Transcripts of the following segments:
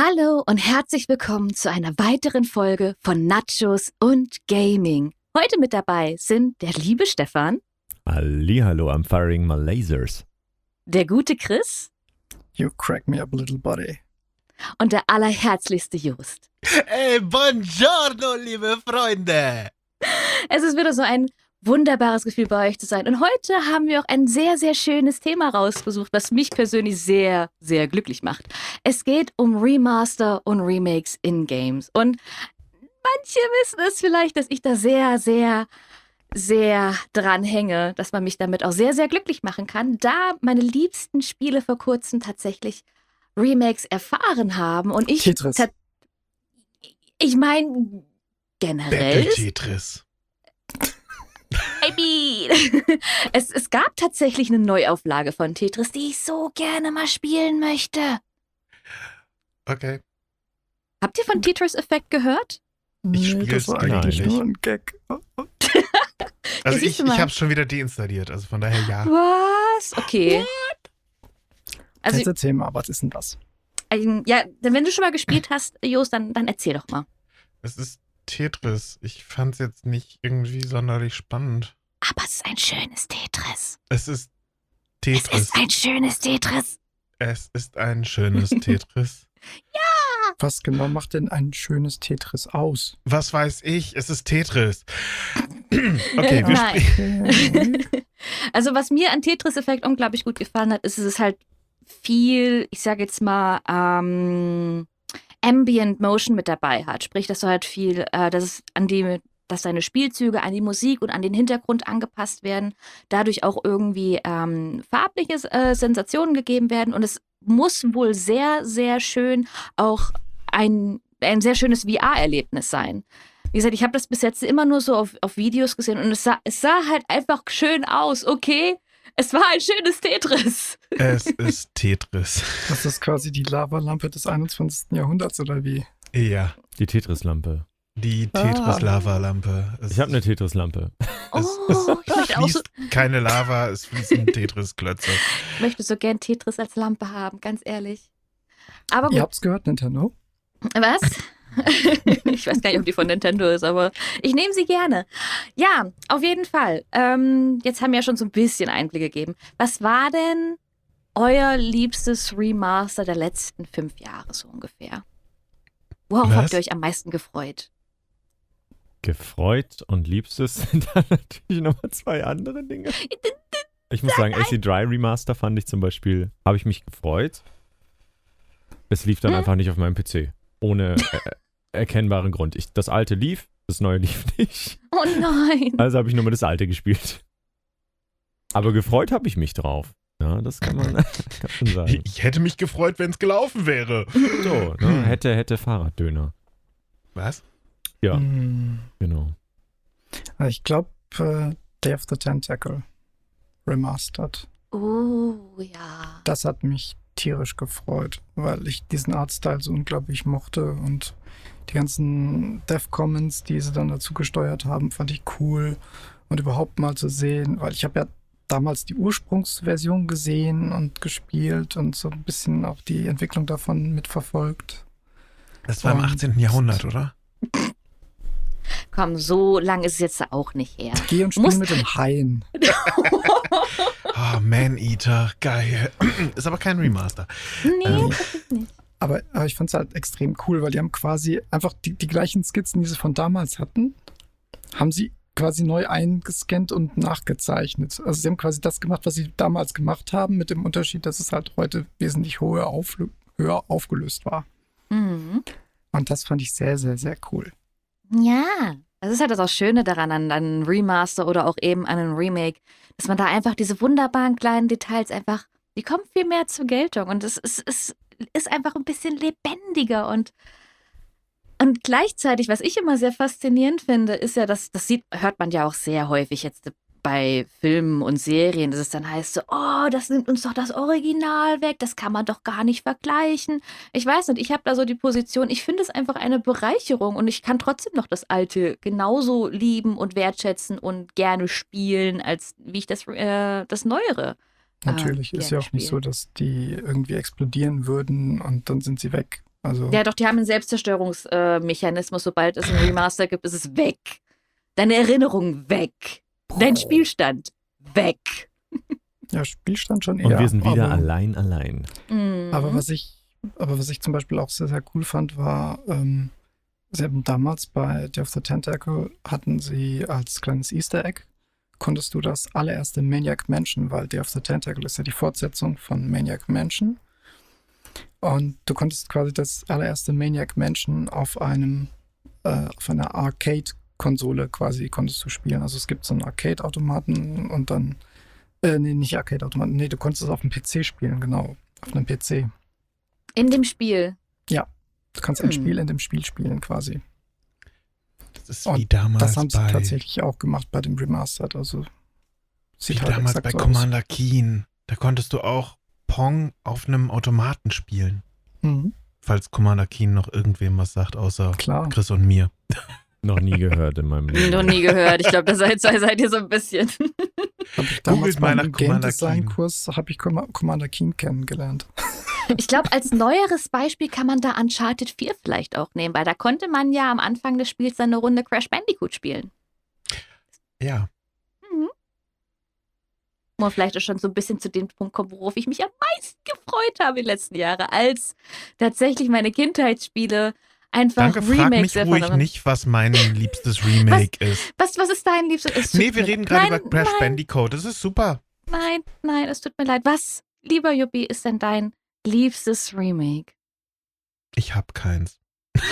Hallo und herzlich willkommen zu einer weiteren Folge von Nachos und Gaming. Heute mit dabei sind der liebe Stefan, Hallihallo, I'm firing my lasers. der gute Chris You crack me up, little buddy. und der allerherzlichste Just. Hey, buongiorno, liebe Freunde. Es ist wieder so ein wunderbares Gefühl bei euch zu sein. Und heute haben wir auch ein sehr, sehr schönes Thema rausgesucht, was mich persönlich sehr, sehr glücklich macht. Es geht um Remaster und Remakes in Games. Und manche wissen es vielleicht, dass ich da sehr, sehr, sehr dran hänge, dass man mich damit auch sehr, sehr glücklich machen kann, da meine liebsten Spiele vor kurzem tatsächlich Remakes erfahren haben. Und ich. Tetris. Ich meine, generell. Battle Tetris. Mean, es, es gab tatsächlich eine Neuauflage von Tetris, die ich so gerne mal spielen möchte. Okay. Habt ihr von Tetris Effect gehört? Ich nee, das war genau eigentlich nicht. nur ein Gag. Also siehst ich, du mal. ich habe schon wieder deinstalliert, also von daher ja. Was? Okay. Also, Jetzt erzähl mal, was ist denn das? ähm, ja, denn wenn du schon mal gespielt hast, Jos, dann, dann erzähl doch mal. Es ist Tetris. Ich fand's jetzt nicht irgendwie sonderlich spannend. Aber es ist ein schönes Tetris. Es ist Es Tetris. ist ein schönes Tetris. Es ist ein schönes Tetris. Was genau macht denn ein schönes Tetris aus? Was weiß ich? Es ist Tetris. Okay, wir Nein. spielen. Also, was mir an Tetris-Effekt unglaublich gut gefallen hat, ist, es ist halt viel, ich sage jetzt mal, ähm, Ambient Motion mit dabei hat. Sprich, dass du halt viel, äh, dass es an die, dass deine Spielzüge an die Musik und an den Hintergrund angepasst werden, dadurch auch irgendwie ähm, farbliche äh, Sensationen gegeben werden und es muss wohl sehr, sehr schön auch ein, ein sehr schönes VR-Erlebnis sein. Wie gesagt, ich habe das bis jetzt immer nur so auf, auf Videos gesehen und es sah, es sah halt einfach schön aus, okay? Es war ein schönes Tetris. Es ist Tetris. Das ist quasi die Lavalampe des 21. Jahrhunderts oder wie? Ja, Die Tetris-Lampe. Die Ah. Tetris-Lava-Lampe. Ich habe eine Tetris-Lampe. Es, Oh, ich es möchte, auch so, fließt keine Lava, es fließen Tetris-Klötze. ich möchte so gern Tetris als Lampe haben, ganz ehrlich. Aber Ihr gut, habt's gehört, Nintendo? was? ich weiß gar nicht, ob die von Nintendo ist, aber ich nehme sie gerne. Ja, auf jeden Fall. Ähm, jetzt haben wir ja schon so ein bisschen Einblick gegeben. Was war denn euer liebstes Remaster der letzten fünf Jahre so ungefähr? Worauf Was? habt ihr euch am meisten gefreut? Gefreut und Liebstes sind dann natürlich nochmal zwei andere Dinge. Ich muss sagen, AC Dry Remaster fand ich zum Beispiel, habe ich mich gefreut. Es lief dann Hm? einfach nicht auf meinem PC. Ohne äh, erkennbaren Grund. Ich, das alte lief, das neue lief nicht. Oh nein. Also habe ich nur mal das alte gespielt. Aber gefreut habe ich mich drauf. Ja, das kann man, kann schon sagen. Ich hätte mich gefreut, wenn es gelaufen wäre. So, ne? hätte, hätte Fahrraddöner. Was? Ja. Hm, Genau. also ich glaube, äh, Day of the Tentacle remastered. Oh ja. Das hat mich tierisch gefreut, weil ich diesen Artstyle so unglaublich mochte und die ganzen Dev Commons, die sie dann dazu gesteuert haben, fand ich cool und überhaupt mal zu sehen, weil ich habe ja damals die Ursprungsversion gesehen und gespielt und so ein bisschen auch die Entwicklung davon mitverfolgt. Das war im Und- 18. Jahrhundert, oder? Komm, so lang ist es jetzt auch nicht her. Geh und spiel Muss- mit dem Haien. Ah, Man-Eater, geil. Ist aber kein Remaster. Nee, Ähm. nicht. Aber, aber ich fand es halt extrem cool, weil die haben quasi einfach die, die gleichen Skizzen, die sie von damals hatten, haben sie quasi neu eingescannt und nachgezeichnet. Also sie haben quasi das gemacht, was sie damals gemacht haben, mit dem Unterschied, dass es halt heute wesentlich höher, auflö höher aufgelöst war. Mhm. Und das fand ich sehr, sehr, sehr cool. Ja, das ist halt das auch Schöne daran, an einem Remaster oder auch eben an einem Remake, dass man da einfach diese wunderbaren kleinen Details einfach, die kommen viel mehr zur Geltung und es ist, es ist einfach ein bisschen lebendiger und und gleichzeitig, was ich immer sehr faszinierend finde, ist ja, dass das sieht, hört man ja auch sehr häufig jetzt bei Filmen und Serien, dass es dann heißt so, oh, das nimmt uns doch das Original weg, das kann man doch gar nicht vergleichen. Ich weiß nicht, ich habe da so die Position, ich finde es einfach eine Bereicherung und ich kann trotzdem noch das Alte genauso lieben und wertschätzen und gerne spielen, als wie ich das, äh, das Neuere. Natürlich Ah, ist ja auch nicht so, spielen. dass die irgendwie explodieren würden und dann sind sie weg. Also, Ja, doch, die haben einen Selbstzerstörungsmechanismus. Sobald es ein Remaster gibt, ist es weg. Deine Erinnerung weg. Dein Spielstand weg. ja, Spielstand schon Und eher. wir sind wieder aber, allein, allein. Mhm. Aber was ich, aber was ich zum Beispiel auch sehr, sehr cool fand, war, ähm, sie haben damals bei Day of the Tentacle hatten sie als kleines Easter Egg, konntest du das allererste Maniac Mansion, weil Day of the Tentacle ist ja die Fortsetzung von Maniac Mansion. Und du konntest quasi das allererste Maniac Mansion auf einem, äh, auf einer Arcade-Konsole quasi konntest du spielen. Also es gibt so einen Arcade-Automaten und dann, äh, nee, nicht Arcade-Automaten, nee, du konntest es auf dem PC spielen, genau, auf einem PC. In dem Spiel. Du kannst ein Hm. Spiel in dem Spiel spielen quasi. Das ist Und wie damals Das haben sie bei, tatsächlich auch gemacht bei dem Remastered. Also wie sieht halt damals bei so aus. Commander Keen. Da konntest du auch Pong auf einem Automaten spielen. Mhm, Falls Commander Keen noch irgendwem was sagt, außer klar. Chris und mir. Noch nie gehört in meinem Leben. Noch nie gehört. Ich glaube, da seid, seid ihr so ein bisschen. Ich damals Googelt mal nach Game Design. Kurs habe ich Com Commander Keen kennengelernt. Ich glaube, als neueres Beispiel kann man da Uncharted 4 vielleicht auch nehmen, weil da konnte man ja am Anfang des Spiels dann eine Runde Crash Bandicoot spielen. Ja. Wo man vielleicht auch schon so ein bisschen zu dem Punkt kommt, worauf ich mich am meisten gefreut habe in den letzten Jahren, als tatsächlich meine Kindheitsspiele einfach Danke, frag Remakes mich ruhig nicht, was mein liebstes Remake ist. Was, was ist dein liebstes? Es Nee, wir reden gerade über Crash nein, Bandicoot. Das ist super. Nein, nein, es tut mir leid. Was, lieber Juppie, ist denn dein liebstes Remake? Ich hab keins. What?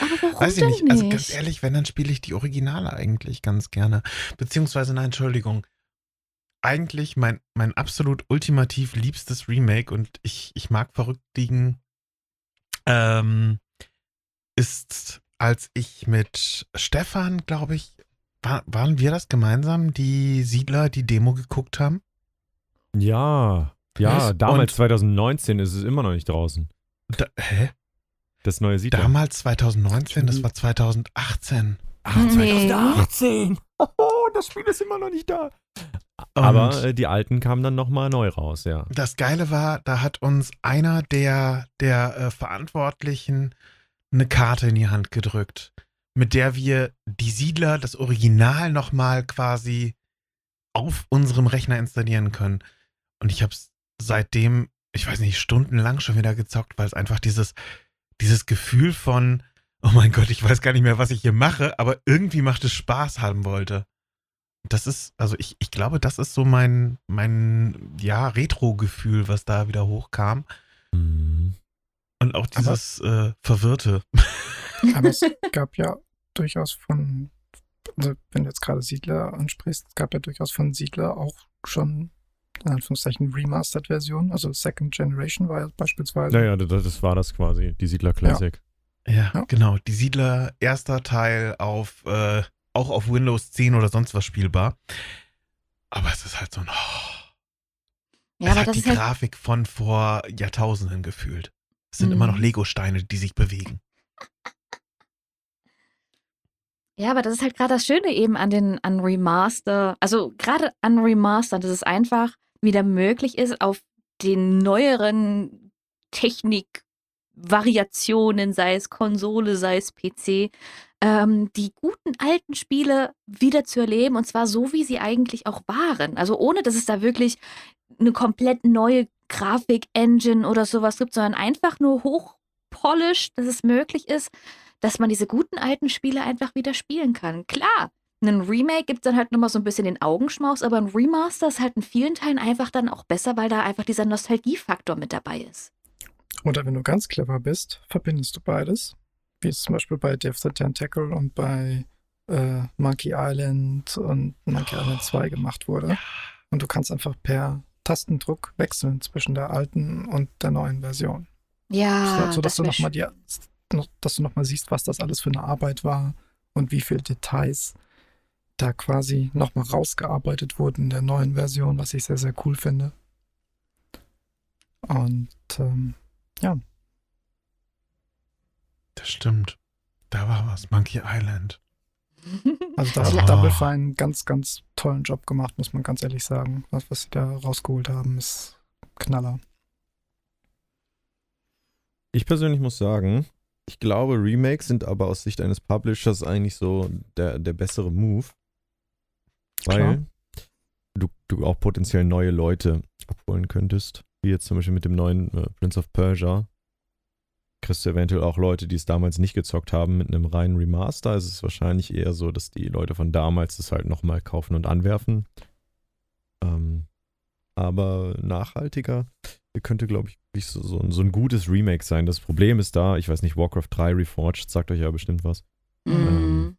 Aber warum Weiß ich denn nicht. nicht? Also ganz ehrlich, wenn, dann spiele ich die Originale eigentlich ganz gerne. Beziehungsweise, nein, Entschuldigung. Eigentlich mein, mein absolut ultimativ liebstes Remake und ich, ich mag verrückt liegen, ähm, ist, als ich mit Stefan, glaube ich, war, waren wir das gemeinsam, die Siedler, die Demo geguckt haben? Ja, ja, Was? damals Und- 2019 ist es immer noch nicht draußen. Da, hä? Das neue Siedler. Damals 2019, das war 2018. Ach, Nee. 2018. Oh, das Spiel ist immer noch nicht da. Und Aber äh, die alten kamen dann nochmal neu raus, ja. Das Geile war, da hat uns einer der, der äh, Verantwortlichen eine Karte in die Hand gedrückt, mit der wir die Siedler, das Original nochmal quasi auf unserem Rechner installieren können. Und ich habe es seitdem, ich weiß nicht, stundenlang schon wieder gezockt, weil es einfach dieses, dieses Gefühl von, oh mein Gott, ich weiß gar nicht mehr, was ich hier mache, aber irgendwie macht es Spaß haben wollte. Das ist, also ich, ich glaube, das ist so mein, mein, ja, Retro-Gefühl, was da wieder hochkam. Mhm. Und auch dieses äh, Verwirrte. Aber es gab ja durchaus von, also wenn du jetzt gerade Siedler ansprichst, es gab ja durchaus von Siedler auch schon in Anführungszeichen Remastered-Version, also Second Generation war ja beispielsweise. Naja, das, das war das quasi, die Siedler Classic. Ja, Ja. genau. Die Siedler, erster Teil auf, äh, auch auf Windows 10 oder sonst was spielbar. Aber es ist halt so ein, oh, ja, es hat das die halt Grafik von vor Jahrtausenden gefühlt. Es sind Mhm. immer noch Lego-Steine, die sich bewegen. Ja, aber das ist halt gerade das Schöne eben an den an Remaster, also gerade an Remaster, dass es einfach wieder möglich ist, auf den neueren Technikvariationen, sei es Konsole, sei es PC, ähm, die guten alten Spiele wieder zu erleben und zwar so, wie sie eigentlich auch waren. Also ohne, dass es da wirklich eine komplett neue Grafik-Engine oder sowas gibt, sondern einfach nur hochpolished, dass es möglich ist, dass man diese guten alten Spiele einfach wieder spielen kann. Klar, ein Remake gibt dann halt nochmal so ein bisschen den Augenschmaus, aber ein Remaster ist halt in vielen Teilen einfach dann auch besser, weil da einfach dieser Nostalgiefaktor mit dabei ist. Oder wenn du ganz clever bist, verbindest du beides. Wie es zum Beispiel bei Death the Tentacle und bei äh, Monkey Island und Monkey Oh. Island 2 gemacht wurde. Und du kannst einfach per Tastendruck wechseln zwischen der alten und der neuen Version. Ja, so dass du wär nochmal die, dass du noch mal siehst, was das alles für eine Arbeit war und wie viele Details da quasi nochmal rausgearbeitet wurden in der neuen Version, was ich sehr, sehr cool finde. Und ähm, Das stimmt. Da war was. Monkey Island. also da hat Double Fine einen ganz, ganz tollen Job gemacht, muss man ganz ehrlich sagen. Was, was sie da rausgeholt haben, ist Knaller. Ich persönlich muss sagen, ich glaube, Remakes sind aber aus Sicht eines Publishers eigentlich so der, der bessere Move. Weil du, du auch potenziell neue Leute abholen könntest. Wie jetzt zum Beispiel mit dem neuen äh, Prince of Persia. Kriegst du eventuell auch Leute, die es damals nicht gezockt haben, mit einem reinen Remaster. Es ist wahrscheinlich eher so, dass die Leute von damals das halt nochmal kaufen und anwerfen. Ähm, aber nachhaltiger könnte, glaube ich, so, so, so, ein gutes Remake sein. Das Problem ist da, ich weiß nicht, Warcraft 3 Reforged sagt euch ja bestimmt was. Mhm. Ähm,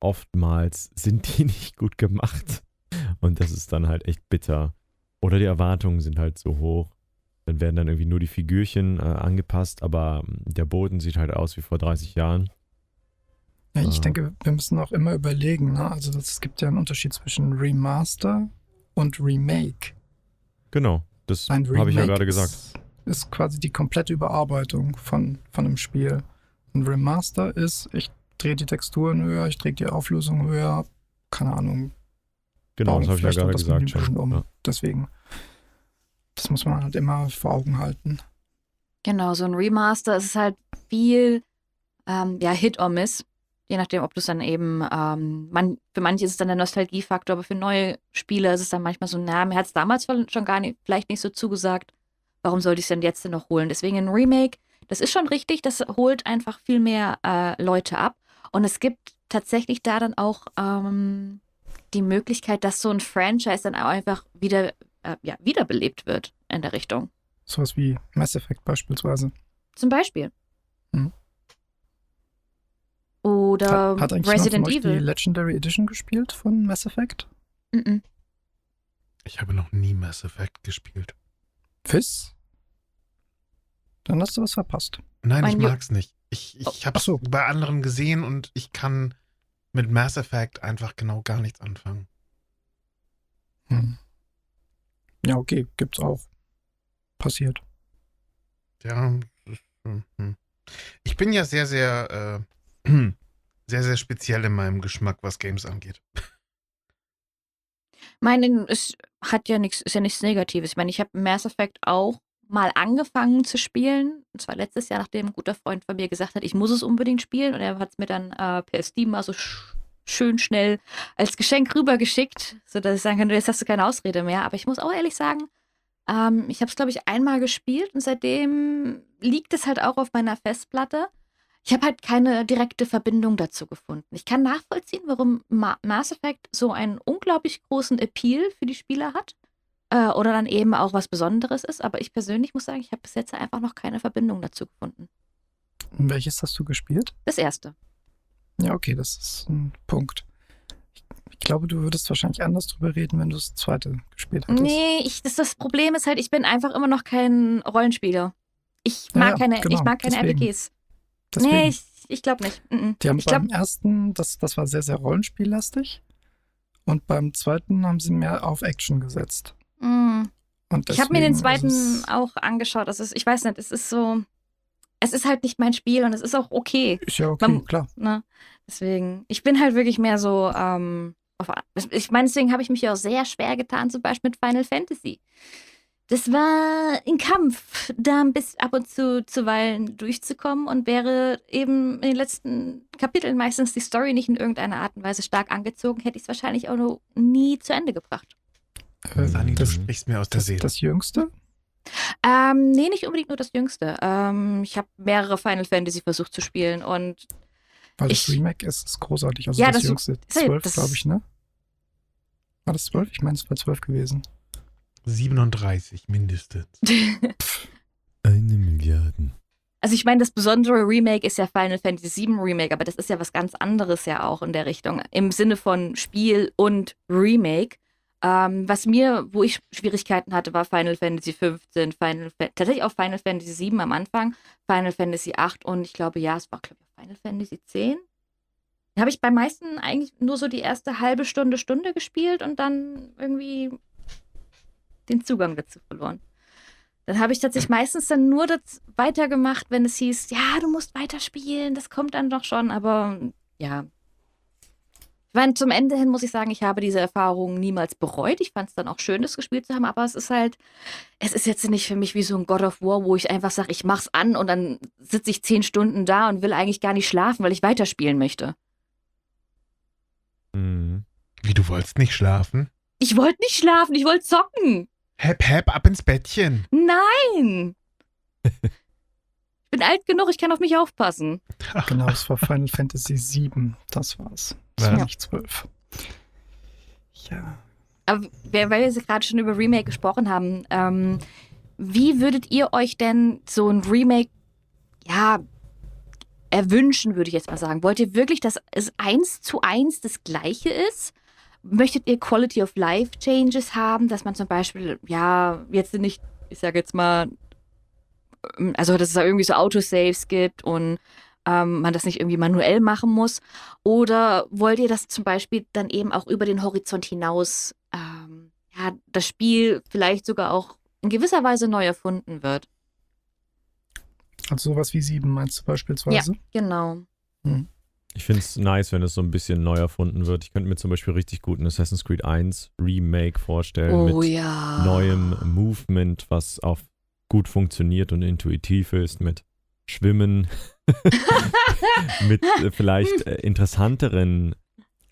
oftmals sind die nicht gut gemacht. Und das ist dann halt echt bitter. Oder die Erwartungen sind halt so hoch. Dann werden dann irgendwie nur die Figürchen äh, angepasst, aber ähm, der Boden sieht halt aus wie vor 30 Jahren. Ja, ich äh, denke, wir müssen auch immer überlegen, ne? Also es gibt ja einen Unterschied zwischen Remaster und Remake. Genau, das habe ich ja gerade gesagt. Ist, ist quasi die komplette Überarbeitung von, von einem Spiel. Ein Remaster ist, ich drehe die Texturen höher, ich drehe die Auflösung höher, keine Ahnung. Genau, das habe ich ja gerade gesagt. Um. Ja. Deswegen, das muss man halt immer vor Augen halten. Genau, so ein Remaster ist halt viel ähm, ja, Hit or Miss. Je nachdem, ob du es dann eben, ähm, man, für manche ist es dann der Nostalgiefaktor, aber für neue Spieler ist es dann manchmal so, na, mir hat es damals schon gar nicht, vielleicht nicht so zugesagt. Warum sollte ich es denn jetzt denn noch holen? Deswegen ein Remake, das ist schon richtig, das holt einfach viel mehr äh, Leute ab. Und es gibt tatsächlich da dann auch ähm, die Möglichkeit, dass so ein Franchise dann auch einfach wieder äh, ja, wiederbelebt wird in der Richtung. Sowas wie Mass Effect beispielsweise. Zum Beispiel. Hm. Oder hat, hat eigentlich Resident noch Evil. die Legendary Edition gespielt von Mass Effect? Mm, -mm. Ich habe noch nie Mass Effect gespielt. Fiss? Dann hast du was verpasst. Nein, mein ich mag's nicht. Ich, ich oh, habe es so. bei anderen gesehen und ich kann mit Mass Effect einfach genau gar nichts anfangen. Hm. Ja, okay, gibt's auch. Passiert. Ja, hm, hm. ich bin ja sehr, sehr äh, sehr, sehr speziell in meinem Geschmack, was Games angeht. Meinen, es hat ja nichts, ist ja nichts Negatives. Ich meine, ich habe Mass Effect auch mal angefangen zu spielen. Und zwar letztes Jahr, nachdem ein guter Freund von mir gesagt hat, ich muss es unbedingt spielen. Und er hat es mir dann äh, per Steam mal so sch schön schnell als Geschenk rübergeschickt, sodass ich sagen kann, jetzt hast du keine Ausrede mehr. Aber ich muss auch ehrlich sagen, ähm, ich habe es, glaube ich, einmal gespielt und seitdem liegt es halt auch auf meiner Festplatte. Ich habe halt keine direkte Verbindung dazu gefunden. Ich kann nachvollziehen, warum Ma Mass Effect so einen unglaublich großen Appeal für die Spieler hat. Äh, oder dann eben auch was Besonderes ist. Aber ich persönlich muss sagen, ich habe bis jetzt einfach noch keine Verbindung dazu gefunden. Und welches hast du gespielt? Das erste. Ja, okay, das ist ein Punkt. Ich, glaube, du würdest wahrscheinlich anders drüber reden, wenn du das zweite gespielt hättest. Nee, ich, das, das Problem ist halt, ich bin einfach immer noch kein Rollenspieler. Ich mag ja, keine, genau, ich mag keine deswegen. RPGs. Deswegen. Nee, ich, ich glaube nicht. Mm Die haben ich beim glaub... ersten, das, das war sehr, sehr rollenspiellastig. Und beim zweiten haben sie mehr auf Action gesetzt. Mm. ich habe mir den zweiten auch angeschaut. Ist, ich weiß nicht, es ist so. Es ist halt nicht mein Spiel und es ist auch okay. Ist ja okay, Man, klar. Ne? Deswegen, ich bin halt wirklich mehr so ähm, auf, ich meine, deswegen habe ich mich ja auch sehr schwer getan, zum Beispiel mit Final Fantasy. Das war ein Kampf, da bis ab und zu zuweilen durchzukommen und wäre eben in den letzten Kapiteln meistens die Story nicht in irgendeiner Art und Weise stark angezogen, hätte ich es wahrscheinlich auch noch nie zu Ende gebracht. Äh, Sani, du sprichst mir aus der das, Seele. Das Jüngste? Ähm, nee, nicht unbedingt nur das Jüngste. Ähm, ich habe mehrere Final Fantasy versucht zu spielen und. Weil ich, das Remake ist, ist großartig. Also ja, das, das Jüngste. Zwölf, glaube ich, ne? War das zwölf? Ich meine, es war zwölf gewesen. 37 mindestens. Eine Milliarde. Also ich meine, das besondere Remake ist ja Final Fantasy VII Remake, aber das ist ja was ganz anderes ja auch in der Richtung. Im Sinne von Spiel und Remake. Ähm, was mir, wo ich Schwierigkeiten hatte, war Final Fantasy 15, Final Fa tatsächlich auch Final Fantasy 7 am Anfang, Final Fantasy 8 und ich glaube, ja, es war, glaube ich, Final Fantasy 10. Da habe ich bei meisten eigentlich nur so die erste halbe Stunde, Stunde gespielt und dann irgendwie den Zugang dazu verloren. Dann habe ich tatsächlich meistens dann nur das weitergemacht, wenn es hieß, ja, du musst weiterspielen, das kommt dann doch schon, aber ja. Ich meine, zum Ende hin muss ich sagen, ich habe diese Erfahrung niemals bereut. Ich fand es dann auch schön, das gespielt zu haben, aber es ist halt, es ist jetzt nicht für mich wie so ein God of War, wo ich einfach sage, ich mach's an und dann sitze ich zehn Stunden da und will eigentlich gar nicht schlafen, weil ich weiterspielen möchte. Mhm. Wie, du wolltest nicht schlafen? Ich wollte nicht schlafen, ich wollte zocken. Hep, hep, ab ins Bettchen. Nein! ich bin alt genug, ich kann auf mich aufpassen. Genau, es war Final Fantasy VII. Das war's. War nicht 12. Ja. Aber weil wir jetzt gerade schon über Remake gesprochen haben, ähm, wie würdet ihr euch denn so ein Remake, ja, erwünschen, würde ich jetzt mal sagen? Wollt ihr wirklich, dass es eins zu eins das Gleiche ist? Möchtet ihr Quality of Life Changes haben, dass man zum Beispiel, ja, jetzt nicht, ich sage jetzt mal, ähm, also dass es da irgendwie so Autosaves gibt und ähm, man das nicht irgendwie manuell machen muss? Oder wollt ihr, dass zum Beispiel dann eben auch über den Horizont hinaus ähm, ja, das Spiel vielleicht sogar auch in gewisser Weise neu erfunden wird? Also sowas wie 7 meinst du beispielsweise? Genau. Ich finde es nice, wenn es so ein bisschen neu erfunden wird. Ich könnte mir zum Beispiel richtig gut ein Assassin's Creed 1 Remake vorstellen Oh mit ja. neuem Movement, was auch gut funktioniert und intuitiv ist, mit Schwimmen, mit äh, vielleicht äh, interessanteren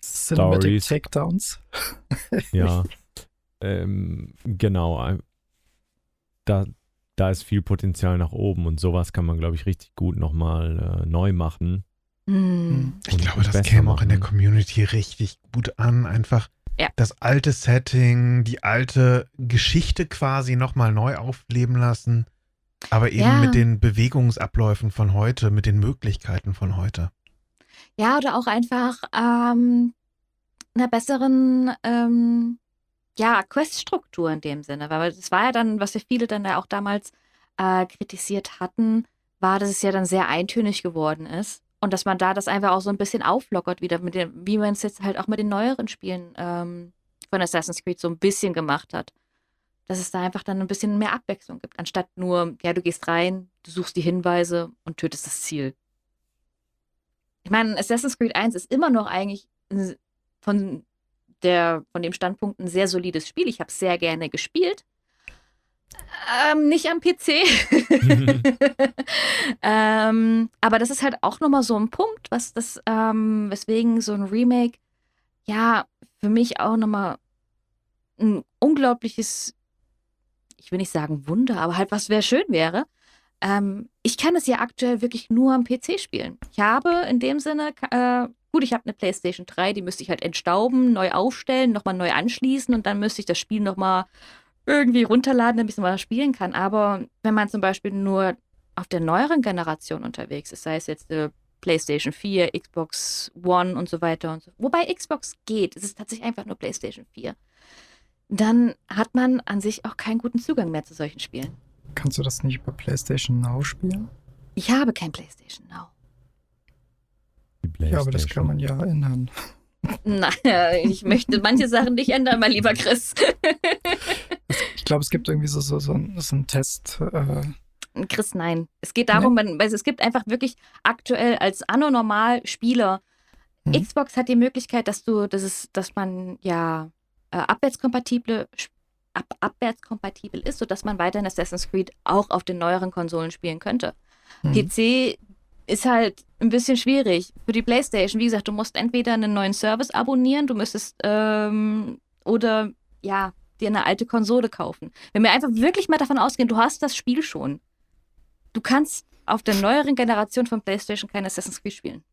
Cinematic Stories. Takedowns. Ja, ähm, genau. ein- Da, da ist viel Potenzial nach oben und sowas kann man, glaube ich, richtig gut nochmal äh, neu machen. Hm. Ich glaube, das käme auch in der. Community richtig gut an. Einfach Ja. das alte Setting, die alte Geschichte quasi nochmal neu aufleben lassen. Aber eben Ja. mit den Bewegungsabläufen von heute, mit den Möglichkeiten von heute. Ja, oder auch einfach ähm, einer besseren ähm, ja, Queststruktur in dem Sinne. Weil das war ja dann, was ja viele dann ja auch damals äh, kritisiert hatten, war, dass es ja dann sehr eintönig geworden ist. Und dass man da das einfach auch so ein bisschen auflockert wieder, mit dem, wie man es jetzt halt auch mit den neueren Spielen ähm, von Assassin's Creed so ein bisschen gemacht hat. Dass es da einfach dann ein bisschen mehr Abwechslung gibt, anstatt nur, ja, du gehst rein, du suchst die Hinweise und tötest das Ziel. Ich meine, Assassin's Creed 1 ist immer noch eigentlich von, der, von dem Standpunkt ein sehr solides Spiel. Ich habe es sehr gerne gespielt. Ähm, nicht am PC. ähm, aber das ist halt auch nochmal so ein Punkt, was das, ähm, weswegen so ein Remake, ja, für mich auch nochmal ein unglaubliches, ich will nicht sagen Wunder, aber halt was wäre schön wäre. Ähm, ich kann es ja aktuell wirklich nur am PC spielen. Ich habe in dem Sinne, äh, gut, ich habe eine PlayStation 3, die müsste ich halt entstauben, neu aufstellen, nochmal neu anschließen und dann müsste ich das Spiel nochmal irgendwie runterladen, damit ich es mal spielen kann. Aber wenn man zum Beispiel nur auf der neueren Generation unterwegs ist, sei es jetzt äh, PlayStation 4, Xbox One und so weiter und so, wobei Xbox geht, es ist tatsächlich einfach nur PlayStation 4, dann hat man an sich auch keinen guten Zugang mehr zu solchen Spielen. Kannst du das nicht über PlayStation Now spielen? Ich habe kein PlayStation Now. Die Ja, aber das PlayStation. kann man ja ändern. Nein, ich möchte manche Sachen nicht ändern, mein lieber Chris. Ich glaube, es gibt irgendwie so, so, so, ein- so einen Test. Äh, Chris, nein. Es geht darum, man, also es gibt einfach wirklich aktuell als Anno-Normal Spieler. Mhm. Xbox hat die Möglichkeit, dass du, dass es, dass man ja äh, abwärtskompatible ab, abwärtskompatibel ist, sodass man weiterhin Assassin's Creed auch auf den neueren Konsolen spielen könnte. hm. PC ist halt ein bisschen schwierig. Für die PlayStation, wie gesagt, du musst entweder einen neuen Service abonnieren, du müsstest ähm, oder ja, dir eine alte Konsole kaufen. Wenn wir einfach wirklich mal davon ausgehen, du hast das Spiel schon. Du kannst auf der neueren Generation von PlayStation kein Assassin's Creed spielen.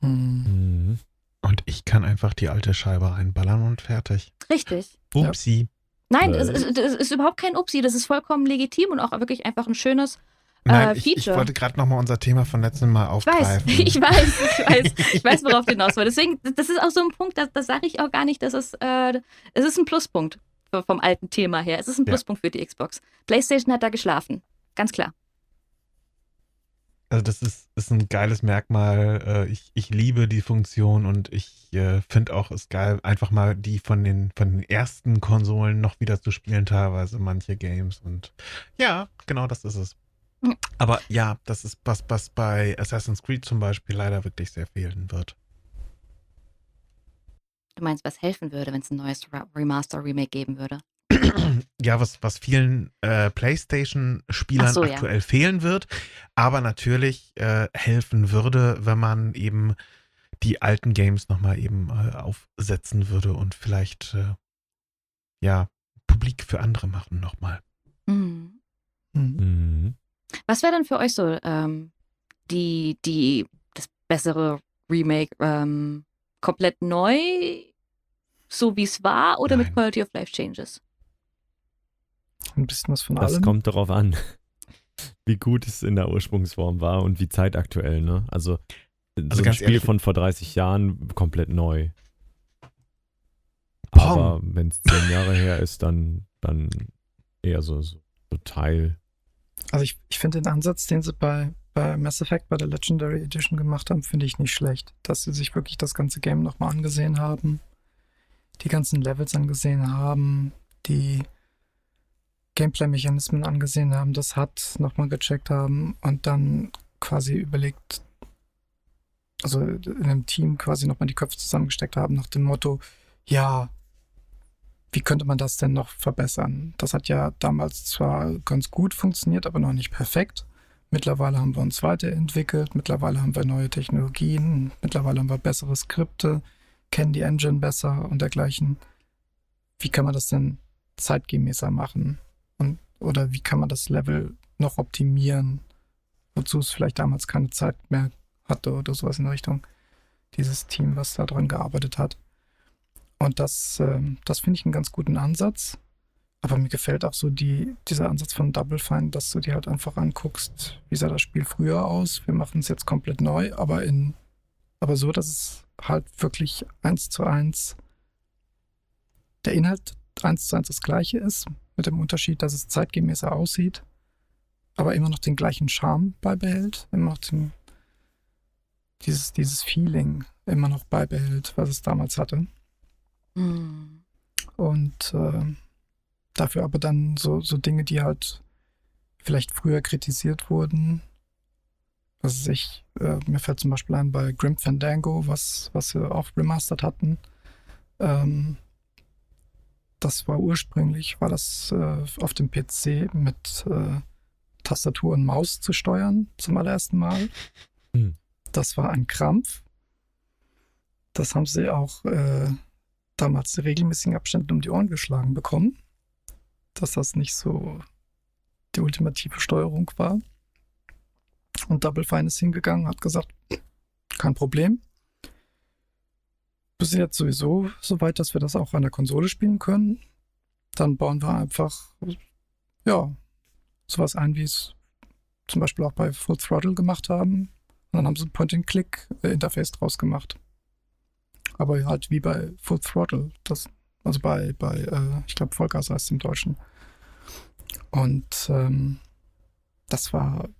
Hm. Mhm. Und ich kann einfach die alte Scheibe einballern und fertig. Richtig. Ja. Upsi. Nein, Weil- es ist, es ist überhaupt kein Upsi, das ist vollkommen legitim und auch wirklich einfach ein schönes Nein, Äh, ich, ich wollte gerade nochmal unser Thema von letztem Mal Ich weiß, aufgreifen. ich weiß, ich weiß, ich weiß, worauf du hinaus will. Deswegen, das ist auch so ein Punkt, das, das sage ich auch gar nicht, dass es, äh, es ist ein Pluspunkt vom alten Thema her. Es ist ein Ja. Pluspunkt für die Xbox. PlayStation hat da geschlafen. Ganz klar. Also das ist, ist ein geiles Merkmal. Äh, Ich, ich liebe die Funktion und ich äh, finde auch es geil, einfach mal die von den, von den ersten Konsolen noch wieder zu spielen, teilweise manche Games. Und ja, genau das ist es. Aber ja, das ist was, was bei Assassin's Creed zum Beispiel leider wirklich sehr fehlen wird. Du meinst, was helfen würde, wenn es ein neues Ra- Remaster, Remake geben würde? Ja, was, was vielen äh, PlayStation-Spielern so, ja. aktuell fehlen wird, aber natürlich äh, helfen würde, wenn man eben die alten Games nochmal eben äh, aufsetzen würde und vielleicht äh, ja publik für andere machen nochmal. Mhm. Mhm. Mhm. Was wäre denn für euch so ähm, die, die, das bessere Remake? Ähm, komplett neu, so wie es war, oder mit Nein. Quality of Life Changes? Ein bisschen was von Das allem. kommt darauf an, wie gut es in der Ursprungsform war und wie zeitaktuell, ne? Also, so ein Spiel ehrlich- von vor 30 Jahren komplett neu. Pong. Aber wenn es zehn Jahre her ist, dann, dann eher so, so, so Teil. Also ich, ich finde den Ansatz, den sie bei, bei Mass Effect, bei der Legendary Edition gemacht haben, finde ich nicht schlecht. Dass sie sich wirklich das ganze Game nochmal angesehen haben, die ganzen Levels angesehen haben, die Gameplay-Mechanismen angesehen haben, das hat nochmal gecheckt haben und dann quasi überlegt, also in einem Team quasi nochmal die Köpfe zusammengesteckt haben nach dem Motto, ja, wie könnte man das denn noch verbessern? Das hat ja damals zwar ganz gut funktioniert, aber noch nicht perfekt. Mittlerweile haben wir uns weiterentwickelt, mittlerweile haben wir neue Technologien, mittlerweile haben wir bessere Skripte, kennen die Engine besser und dergleichen. Wie kann man das denn zeitgemäßer machen? Oder wie kann man das Level noch optimieren, wozu es vielleicht damals keine Zeit mehr hatte oder sowas in Richtung. Dieses Team, was da dran gearbeitet hat. Und das, ähm, das finde ich einen ganz guten Ansatz. Aber mir gefällt auch so die, dieser Ansatz von Double Fine, dass du dir halt einfach anguckst, wie sah das Spiel früher aus. Wir machen es jetzt komplett neu, aber in, aber so, dass es halt wirklich eins zu eins der Inhalt eins zu eins das gleiche ist, mit dem Unterschied, dass es zeitgemäßer aussieht, aber immer noch den gleichen Charme beibehält, immer noch den, dieses, dieses Feeling immer noch beibehält, was es damals hatte. Hm. Und äh, dafür aber dann so, so Dinge, die halt vielleicht früher kritisiert wurden. Was weiß ich, äh, mir fällt zum Beispiel ein bei Grim Fandango, was, was sie auch remastered hatten. Ähm, das war ursprünglich, war das äh, auf dem PC mit äh, Tastatur und Maus zu steuern zum allerersten Mal. Hm. Das war ein Krampf. Das haben sie auch äh, damals in regelmäßigen Abständen um die Ohren geschlagen bekommen, dass das nicht so die ultimative Steuerung war. Und Double Fine ist hingegangen, hat gesagt, kein Problem. Wir sind jetzt sowieso so weit, dass wir das auch an der Konsole spielen können. Dann bauen wir einfach, ja, sowas ein, wie es zum Beispiel auch bei Full Throttle gemacht haben. Und dann haben sie ein Point-and-Click-Interface draus gemacht. Aber halt wie bei Full Throttle, das, also bei, bei äh, ich glaube, Vollgas heißt es im Deutschen. Und ähm, das war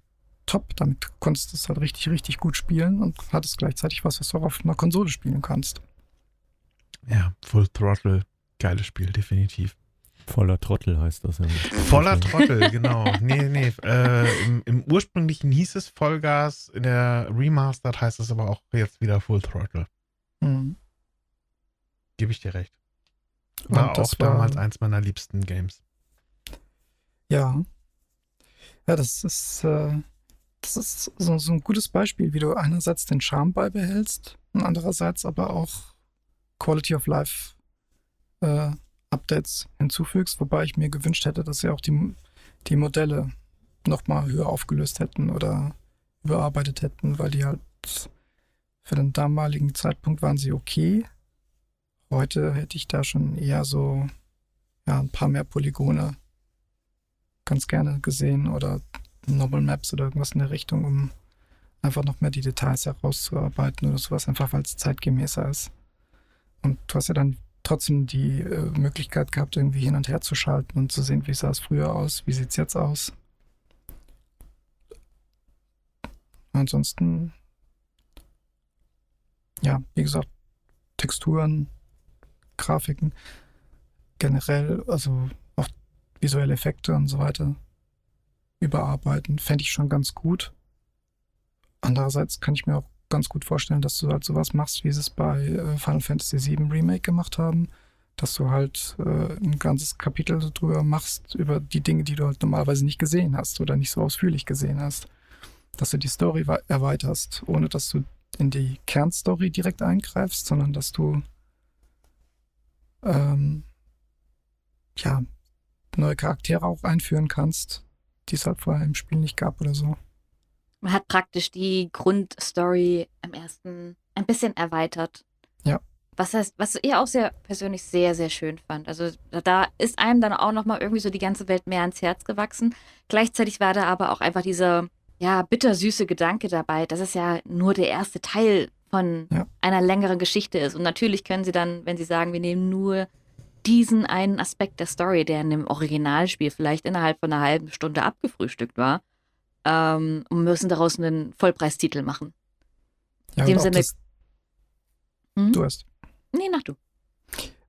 top. Damit konntest du es halt richtig, richtig gut spielen und hattest gleichzeitig was, was du auch auf einer Konsole spielen kannst. Ja, Full Throttle, geiles Spiel, definitiv. Voller Trottel heißt das ja. Voller Trottel, genau. Nee, nee. Äh, im, Im ursprünglichen hieß es Vollgas, in der Remastered heißt es aber auch jetzt wieder Full Throttle. Mhm. Gebe ich dir recht. War Und das auch damals war- eins meiner liebsten Games. Ja. Ja, das ist, äh, das ist so, so ein gutes Beispiel, wie du einerseits den Charme beibehältst und andererseits aber auch Quality of Life äh, Updates hinzufügst, wobei ich mir gewünscht hätte, dass sie auch die, die Modelle nochmal höher aufgelöst hätten oder überarbeitet hätten, weil die halt für den damaligen Zeitpunkt waren sie okay. Heute hätte ich da schon eher so ja, ein paar mehr Polygone ganz gerne gesehen oder Normal Maps oder irgendwas in der Richtung, um einfach noch mehr die Details herauszuarbeiten oder sowas, einfach weil es zeitgemäßer ist. Und du hast ja dann trotzdem die äh, Möglichkeit gehabt, irgendwie hin und her zu schalten und zu sehen, wie sah es früher aus, wie sieht es jetzt aus. Ansonsten, ja, wie gesagt, Texturen, Grafiken, generell, also auch visuelle Effekte und so weiter überarbeiten, fände ich schon ganz gut. Andererseits kann ich mir auch ganz gut vorstellen, dass du halt sowas machst, wie sie es bei äh, Final Fantasy VII Remake gemacht haben. Dass du halt äh, ein ganzes Kapitel drüber machst, über die Dinge, die du halt normalerweise nicht gesehen hast oder nicht so ausführlich gesehen hast. Dass du die Story erweiterst, ohne dass du in die Kernstory direkt eingreifst, sondern dass du ähm, ja, neue Charaktere auch einführen kannst, die es halt vorher im Spiel nicht gab oder so. Man hat praktisch die Grundstory im ersten ein bisschen erweitert. Ja. Was heißt, was ich auch sehr persönlich sehr, sehr schön fand. Also da ist einem dann auch nochmal irgendwie so die ganze Welt mehr ans Herz gewachsen. Gleichzeitig war da aber auch einfach dieser, ja, bittersüße Gedanke dabei, dass es ja nur der erste Teil von ja. einer längeren Geschichte ist. Und natürlich können sie dann, wenn sie sagen, wir nehmen nur diesen einen Aspekt der Story, der in dem Originalspiel vielleicht innerhalb von einer halben Stunde abgefrühstückt war, ähm, und müssen daraus einen Vollpreistitel machen. Ja, In dem Sinne. Das, hm? Du hast. Nee, mach du.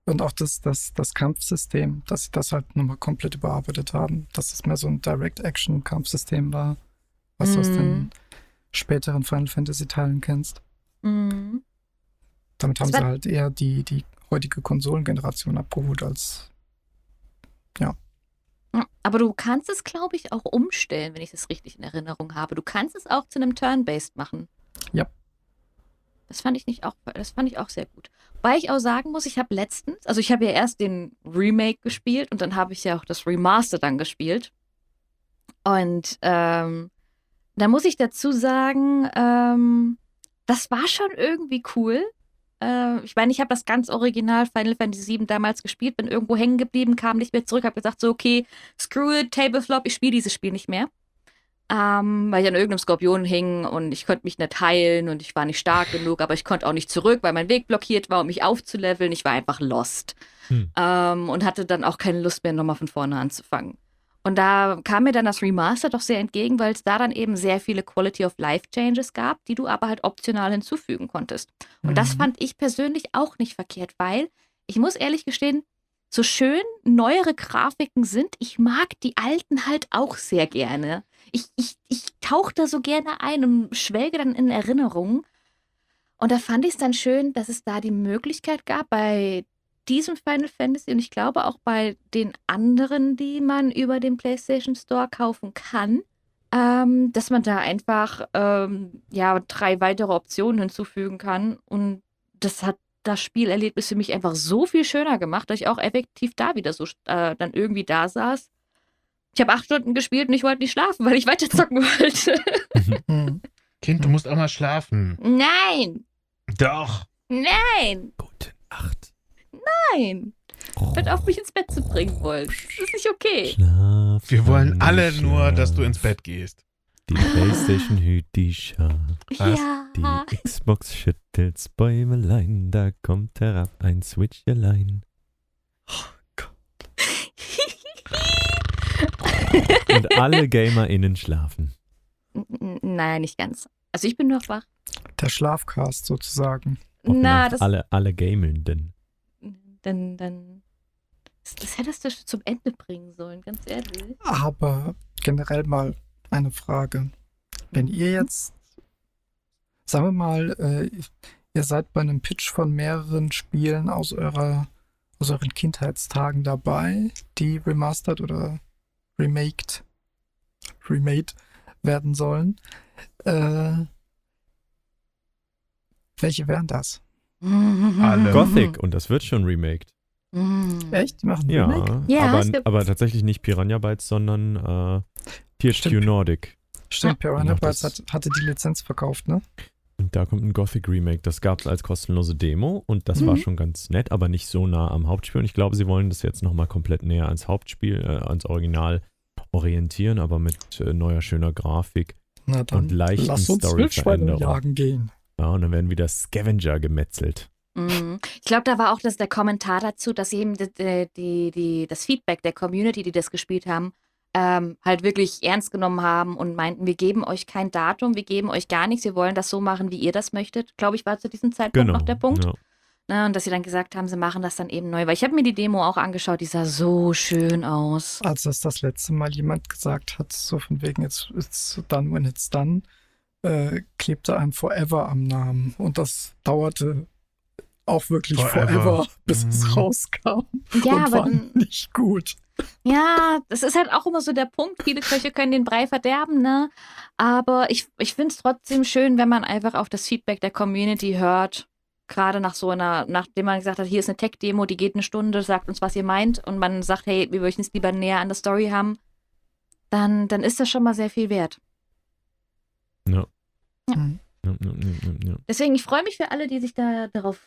Und auch das, das, das Kampfsystem, dass sie das halt nochmal komplett überarbeitet haben, dass es mehr so ein Direct-Action-Kampfsystem war, was mm. du aus den mhm. späteren Final Fantasy-Teilen kennst. Mm. Damit haben sie halt eher die, die heutige Konsolengeneration abgeholt als. Aber du kannst es, glaube ich, auch umstellen, wenn ich das richtig in Erinnerung habe. Du kannst es auch zu einem Turn-Based machen. Ja. Das fand ich nicht auch, das fand ich auch sehr gut. Weil ich auch sagen muss, ich habe letztens, also ich habe ja erst den Remake gespielt und dann habe ich ja auch das Remaster dann gespielt. Und ähm, da muss ich dazu sagen, ähm, das war schon irgendwie cool. Äh, ich meine, ich habe das ganz original Final Fantasy VII damals gespielt, bin irgendwo hängen geblieben, kam nicht mehr zurück, habe gesagt, so, okay, screw it, Tableflop, ich spiele dieses Spiel nicht mehr. Ähm, weil ich an irgendeinem Skorpion hing und ich konnte mich nicht heilen und ich war nicht stark genug, aber ich konnte auch nicht zurück, weil mein Weg blockiert war, um mich aufzuleveln. Ich war einfach lost. Hm. Ähm, und hatte dann auch keine Lust mehr, nochmal von vorne anzufangen. Und da kam mir dann das Remaster doch sehr entgegen, weil es da dann eben sehr viele Quality of Life Changes gab, die du aber halt optional hinzufügen konntest. Und mhm. das fand ich persönlich auch nicht verkehrt, weil ich muss ehrlich gestehen, so schön neuere Grafiken sind, ich mag die alten halt auch sehr gerne. Ich, ich, ich tauche da so gerne ein und schwelge dann in Erinnerungen. Und da fand ich es dann schön, dass es da die Möglichkeit gab, bei diesem Final Fantasy und ich glaube auch bei den anderen, die man über den PlayStation Store kaufen kann, ähm, dass man da einfach ähm, ja drei weitere Optionen hinzufügen kann und das hat das Spielerlebnis für mich einfach so viel schöner gemacht, dass ich auch effektiv da wieder so äh, dann irgendwie da saß. Ich habe acht Stunden gespielt und ich wollte nicht schlafen, weil ich weiter zocken wollte. Mhm. kind, du musst auch mal schlafen. Nein. Doch. Nein. Gute Nacht. Nein. Hört auf, mich ins Bett zu bringen wollen. Das ist nicht okay. Schlaf Wir wollen alle schlaf. nur, dass du ins Bett gehst. Die Playstation hüt die Schaf. Ja. Die Xbox schüttelt's Bäumelein. Da kommt herab ein Switchelein. Oh Gott. Und alle GamerInnen schlafen. Nein, nicht ganz. Also ich bin noch wach. Der Schlafcast sozusagen. Na, das alle, alle Gamenden dann, dann das, das hättest du zum Ende bringen sollen, ganz ehrlich. Aber generell mal eine Frage. Wenn ihr jetzt, sagen wir mal, äh, ihr seid bei einem Pitch von mehreren Spielen aus eurer aus euren Kindheitstagen dabei, die remastered oder remaked, remade werden sollen. Äh, welche wären das? Alle. Gothic und das wird schon remaked. Mm. Echt? Die machen ja, Remake? Ja, aber, aber tatsächlich nicht Piranha Bytes, sondern äh, THQ Nordic. Stimmt, Piranha Bytes hat, hatte die Lizenz verkauft, ne? Und da kommt ein Gothic Remake. Das gab es als kostenlose Demo und das mhm. war schon ganz nett, aber nicht so nah am Hauptspiel. Und ich glaube, sie wollen das jetzt nochmal komplett näher ans Hauptspiel, äh, ans Original orientieren, aber mit äh, neuer, schöner Grafik Na dann und leichten Story-Veränderungen. jagen gehen. Ja, und dann werden wieder Scavenger gemetzelt. Mhm. Ich glaube, da war auch das, der Kommentar dazu, dass eben die, die, die, das Feedback der Community, die das gespielt haben, ähm, halt wirklich ernst genommen haben und meinten, wir geben euch kein Datum, wir geben euch gar nichts, wir wollen das so machen, wie ihr das möchtet. Glaube ich, war zu diesem Zeitpunkt genau, noch der Punkt. Ja. Ne, und dass sie dann gesagt haben, sie machen das dann eben neu. Weil ich habe mir die Demo auch angeschaut, die sah so schön aus. Als das das letzte Mal jemand gesagt hat, so von wegen, it's, it's done when it's done, äh, klebte ein Forever am Namen. Und das dauerte auch wirklich Forever. forever, bis Mhm. es rauskam. Ja, und aber war dann, nicht gut. ja, das ist halt auch immer so der Punkt. Viele Köche können den Brei verderben, ne? Aber ich, ich finde es trotzdem schön, wenn man einfach auf das Feedback der Community hört. Gerade nach so einer, nachdem man gesagt hat, hier ist eine Tech-Demo, die geht eine Stunde, sagt uns, was ihr meint, und man sagt, hey, wir möchten es lieber näher an der Story haben, dann, dann ist das schon mal sehr viel wert. Ja. Ja. Mhm. Ja, ja, ja, ja, ja. Deswegen, ich freue mich für alle, die sich da darauf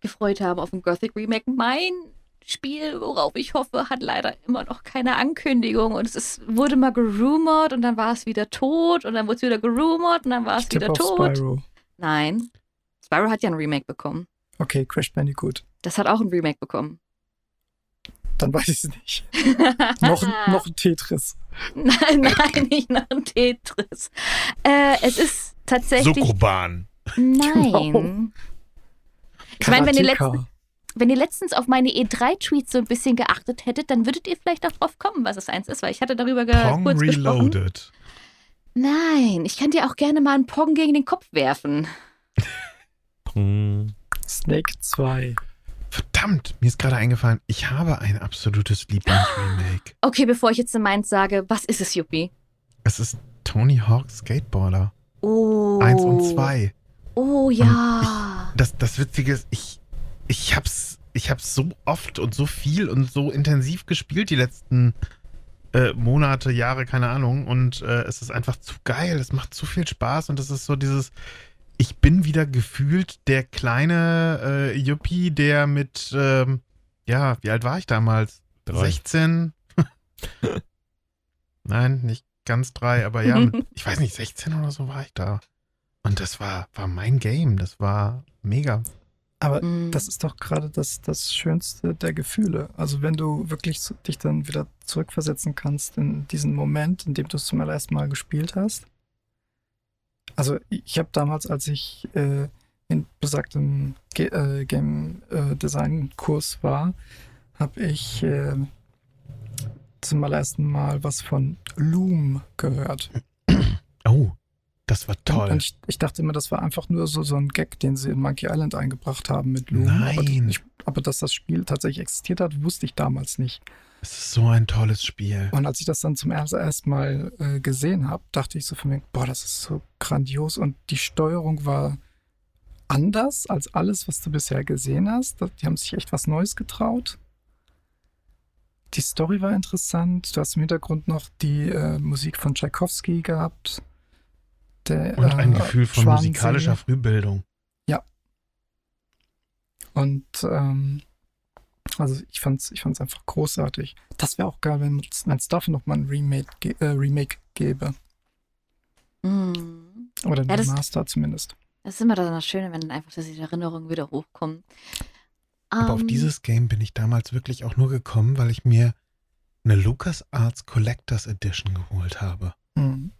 gefreut haben, auf ein Gothic Remake. Mein Spiel, worauf ich hoffe, hat leider immer noch keine Ankündigung. Und es ist, wurde mal gerumort und dann war es wieder tot und dann wurde es wieder gerumort und dann war es wieder auf tot. Spyro. Nein. Spyro hat ja ein Remake bekommen. Okay, Crash Bandicoot. Das hat auch ein Remake bekommen. Dann weiß ich es nicht. noch, noch ein Tetris. Nein, nein, nicht noch ein Tetris. Äh, es ist tatsächlich. Sokoban. Nein. Ich meine, wenn ihr, letztens, wenn ihr letztens auf meine E3-Tweets so ein bisschen geachtet hättet, dann würdet ihr vielleicht auch drauf kommen, was es eins ist, weil ich hatte darüber ge Pong kurz gesprochen. Reloaded. Nein, ich kann dir auch gerne mal einen Pong gegen den Kopf werfen. Snake 2. Verdammt, mir ist gerade eingefallen, ich habe ein absolutes Lieblingsremake. Okay, bevor ich jetzt meins sage, was ist es, Yuppie? Es ist Tony Hawk Skateboarder. Oh. Eins und zwei. Oh ja. Das, das Witzige ist, ich, ich hab's, ich hab's so oft und so viel und so intensiv gespielt die letzten äh, Monate, Jahre, keine Ahnung. Und äh, es ist einfach zu geil. Es macht zu viel Spaß und es ist so dieses. Ich bin wieder gefühlt der kleine äh, Yuppie, der mit, ähm, ja, wie alt war ich damals? Drei. 16? Nein, nicht ganz drei, aber ja, mit, ich weiß nicht, 16 oder so war ich da. Und das war, war mein Game. Das war mega. Aber Mm. das ist doch gerade das, das Schönste der Gefühle. Also wenn du wirklich dich dann wieder zurückversetzen kannst in diesen Moment, in dem du es zum allerersten Mal gespielt hast. Also ich habe damals, als ich äh, in besagtem Ge äh, Game äh, Design Kurs war, habe ich äh, zum allerersten Mal was von Loom gehört. Oh, das war toll. Und ich, ich dachte immer, das war einfach nur so, so ein Gag, den sie in Monkey Island eingebracht haben mit Loom. Aber, Nein. ich, aber dass das Spiel tatsächlich existiert hat, wusste ich damals nicht. Es ist so ein tolles Spiel. Und als ich das dann zum ersten Mal äh, gesehen habe, dachte ich so für mich, boah, das ist so grandios. Und die Steuerung war anders als alles, was du bisher gesehen hast. Die haben sich echt was Neues getraut. Die Story war interessant. Du hast im Hintergrund noch die äh, Musik von Tchaikovsky gehabt. Der, Und ein äh, Gefühl von musikalischer Frühbildung. Und ähm, also ich fand's, ich fand's einfach großartig. Das wäre auch geil, wenn es dafür nochmal ein Remake, äh, Remake gäbe. Mm. Oder ein Ja, das- Remaster zumindest. Das ist immer das Schöne, wenn dann einfach diese Erinnerungen wieder hochkommen. Aber auf Ähm, dieses Game bin ich damals wirklich auch nur gekommen, weil ich mir eine LucasArts Collectors Edition geholt habe. Mhm.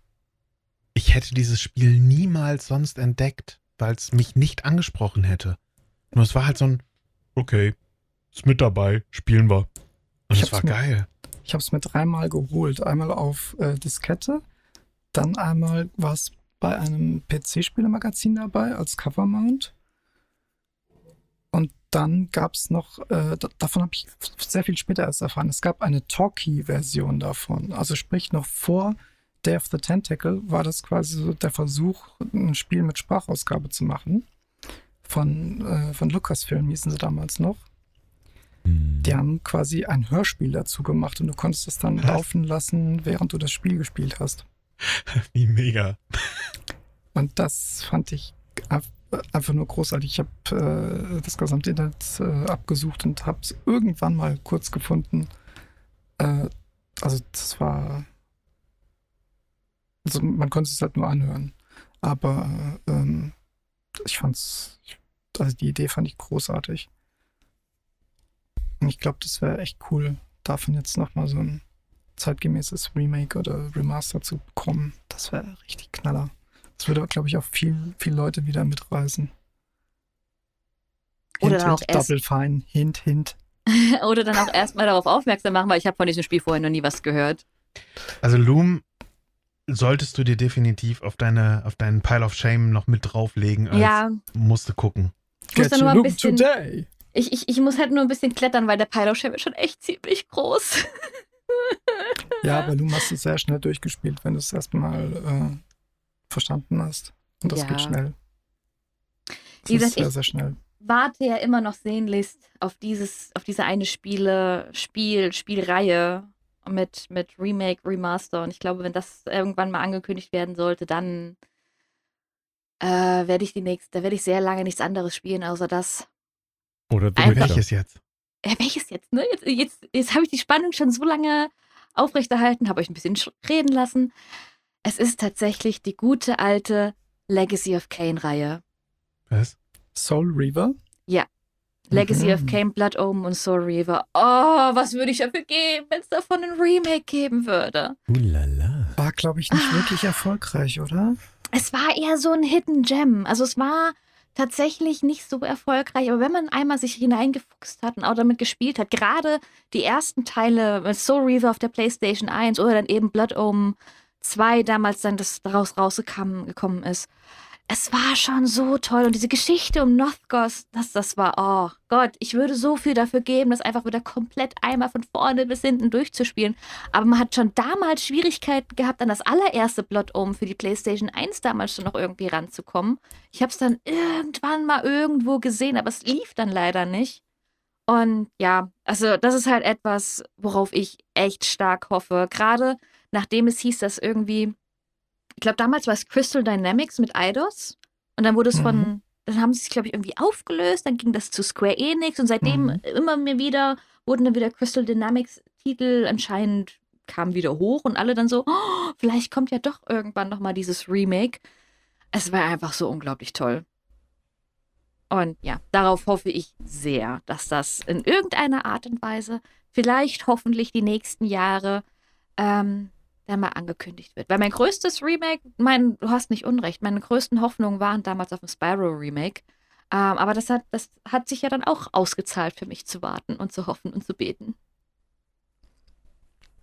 Ich hätte dieses Spiel niemals sonst entdeckt, weil es mich nicht angesprochen hätte. Nur es war halt so ein, okay, ist mit dabei, spielen wir. Und Ich es war hab's mir- geil. Ich habe es mir dreimal geholt. Einmal auf äh, Diskette, dann einmal war es bei einem PC-Spielemagazin dabei als Covermount. Und dann gab es noch, äh, da, davon habe ich sehr viel später erst erfahren, es gab eine Talkie-Version davon. Also sprich noch vor Day of the Tentacle war das quasi so der Versuch, ein Spiel mit Sprachausgabe zu machen. Von, äh, von Lucasfilm hießen sie damals noch. Hm. Die haben quasi ein Hörspiel dazu gemacht und du konntest es dann Was? laufen lassen, während du das Spiel gespielt hast. Wie mega. Und das fand ich einfach nur großartig. Ich habe äh, das gesamte Internet äh, abgesucht und habe es irgendwann mal kurz gefunden. Äh, also das war... Also man konnte es halt nur anhören. Aber ähm, ich fand's... Also die Idee fand ich großartig. Und ich glaube, das wäre echt cool, davon jetzt nochmal so ein zeitgemäßes Remake oder Remaster zu bekommen. Das wäre richtig knaller. Das würde, glaube ich, auch viel, viele Leute wieder mitreißen. Oder Hint, dann auch hint, erst- Double Fine, Hint, Hint. Oder dann auch erstmal darauf aufmerksam machen, weil ich habe von diesem Spiel vorher noch nie was gehört. Also Loom solltest du dir definitiv auf deine auf deinen Pile of Shame noch mit drauflegen. Als Ja, Musste gucken. ich muss da nur ein bisschen. today. Ich, ich, ich muss halt nur ein bisschen klettern, weil der Shame ist schon echt ziemlich groß. Ja, aber du hast es sehr schnell durchgespielt, wenn du es erstmal äh, verstanden hast. Und das Ja. geht schnell. Das Wie gesagt, ist sehr, ich- sehr schnell. Warte ja immer noch sehnlichst auf dieses, auf diese eine Spiele, Spiel, Spielreihe mit, mit Remake, Remaster. Und ich glaube, wenn das irgendwann mal angekündigt werden sollte, dann äh, werde ich die nächste, da werde ich sehr lange nichts anderes spielen, außer das. Oder The Einfach- Witcher. Welches jetzt? Ja, welches jetzt, ne? Jetzt, jetzt, jetzt habe ich die Spannung schon so lange aufrechterhalten, habe euch ein bisschen sch- reden lassen. Es ist tatsächlich die gute alte Legacy of Kane-Reihe. Was? Soul Reaver? Legacy of Mhm. Kane, Blood Omen und Soul Reaver. Oh, was würde ich dafür geben, wenn es davon ein Remake geben würde? Ulala. War, glaube ich, nicht Ah. wirklich erfolgreich, oder? Es war eher so ein Hidden Gem. Also es war tatsächlich nicht so erfolgreich, aber wenn man einmal sich hineingefuchst hat und auch damit gespielt hat, gerade die ersten Teile mit Soul Reaver auf der PlayStation 1 oder dann eben Blood Omen 2 damals dann das daraus rausgekommen gekommen ist. Es war schon so toll und diese Geschichte um Northgos, das, das war, oh Gott, ich würde so viel dafür geben, das einfach wieder komplett einmal von vorne bis hinten durchzuspielen. Aber man hat schon damals Schwierigkeiten gehabt, an das allererste Blood Omen für die PlayStation 1 damals schon noch irgendwie ranzukommen. Ich habe es dann irgendwann mal irgendwo gesehen, aber es lief dann leider nicht. Und ja, also das ist halt etwas, worauf ich echt stark hoffe. Gerade nachdem es hieß, dass irgendwie, ich glaube, damals war es Crystal Dynamics mit Eidos. Und dann wurde es von, Mhm. dann haben sie sich, glaube ich, irgendwie aufgelöst. Dann ging das zu Square Enix und seitdem Mhm. immer mehr wieder wurden dann wieder Crystal Dynamics Titel anscheinend kamen wieder hoch und alle dann so, oh, vielleicht kommt ja doch irgendwann noch mal dieses Remake. Es war einfach so unglaublich toll. Und ja, darauf hoffe ich sehr, dass das in irgendeiner Art und Weise, vielleicht hoffentlich die nächsten Jahre, ähm, dann mal angekündigt wird. Weil mein größtes Remake, mein, du hast nicht unrecht, meine größten Hoffnungen waren damals auf dem Spyro Remake. Ähm, aber das hat, das hat sich ja dann auch ausgezahlt für mich zu warten und zu hoffen und zu beten.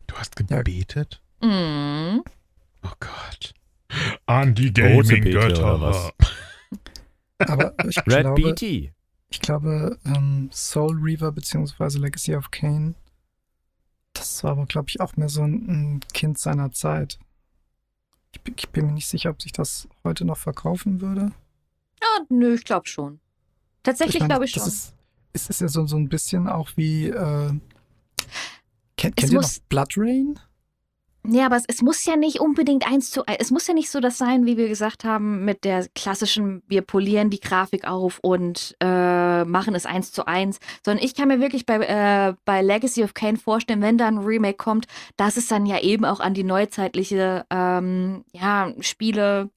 Du hast gebetet? Mm. Oh Gott. An die Gaming-Götter, oder was? Aber ich Red glaube, BT. ich glaube ähm, Soul Reaver beziehungsweise Legacy of Kane, das war aber, glaube ich, auch mehr so ein, ein Kind seiner Zeit. Ich, bin- ich bin mir nicht sicher, ob sich das heute noch verkaufen würde. Ja, nö, ich glaube schon. Tatsächlich glaube ich schon. Ist, es ist ja so, so ein bisschen auch wie. Äh, kennt kennt ihr noch Blood Rain? Ja, aber es, es muss ja nicht unbedingt eins zu Es muss ja nicht so das sein, wie wir gesagt haben, mit der klassischen, wir polieren die Grafik auf und äh, machen es eins zu eins. Sondern ich kann mir wirklich bei, äh, bei Legacy of Kane vorstellen, wenn da ein Remake kommt, dass es dann ja eben auch an die neuzeitliche ähm, ja, Spiele,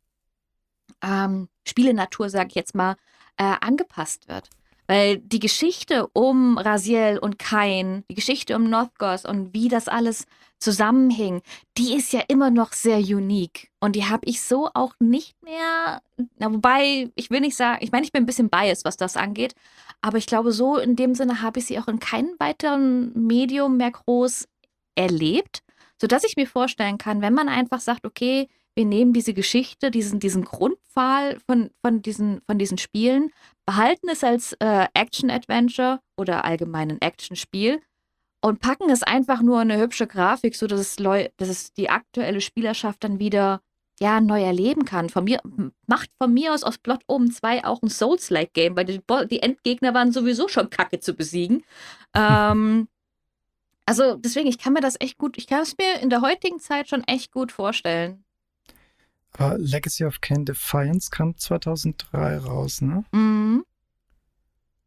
ähm, Spielenatur, sag ich jetzt mal, äh, angepasst wird. Weil die Geschichte um Raziel und Kain, die Geschichte um Northgos und wie das alles zusammenhing, die ist ja immer noch sehr unique. Und die habe ich so auch nicht mehr. Na, wobei, ich will nicht sagen, ich meine, ich bin ein bisschen biased, was das angeht. Aber ich glaube, so in dem Sinne habe ich sie auch in keinem weiteren Medium mehr groß erlebt, sodass ich mir vorstellen kann, wenn man einfach sagt, okay, wir nehmen diese Geschichte, diesen, diesen Grundpfahl von, von, diesen, von diesen Spielen, behalten es als äh, Action-Adventure oder allgemeinen Action-Spiel und packen es einfach nur in eine hübsche Grafik, so dass es, Leu dass es die aktuelle Spielerschaft dann wieder ja, neu erleben kann. Von mir, macht von mir aus aus Blood Omen 2 auch ein Souls-like-Game, weil die, die Endgegner waren sowieso schon kacke zu besiegen. ähm, also deswegen, ich kann mir das echt gut, ich kann es mir in der heutigen Zeit schon echt gut vorstellen. Aber Legacy of Kane Defiance kam 2003 raus, ne? Mhm.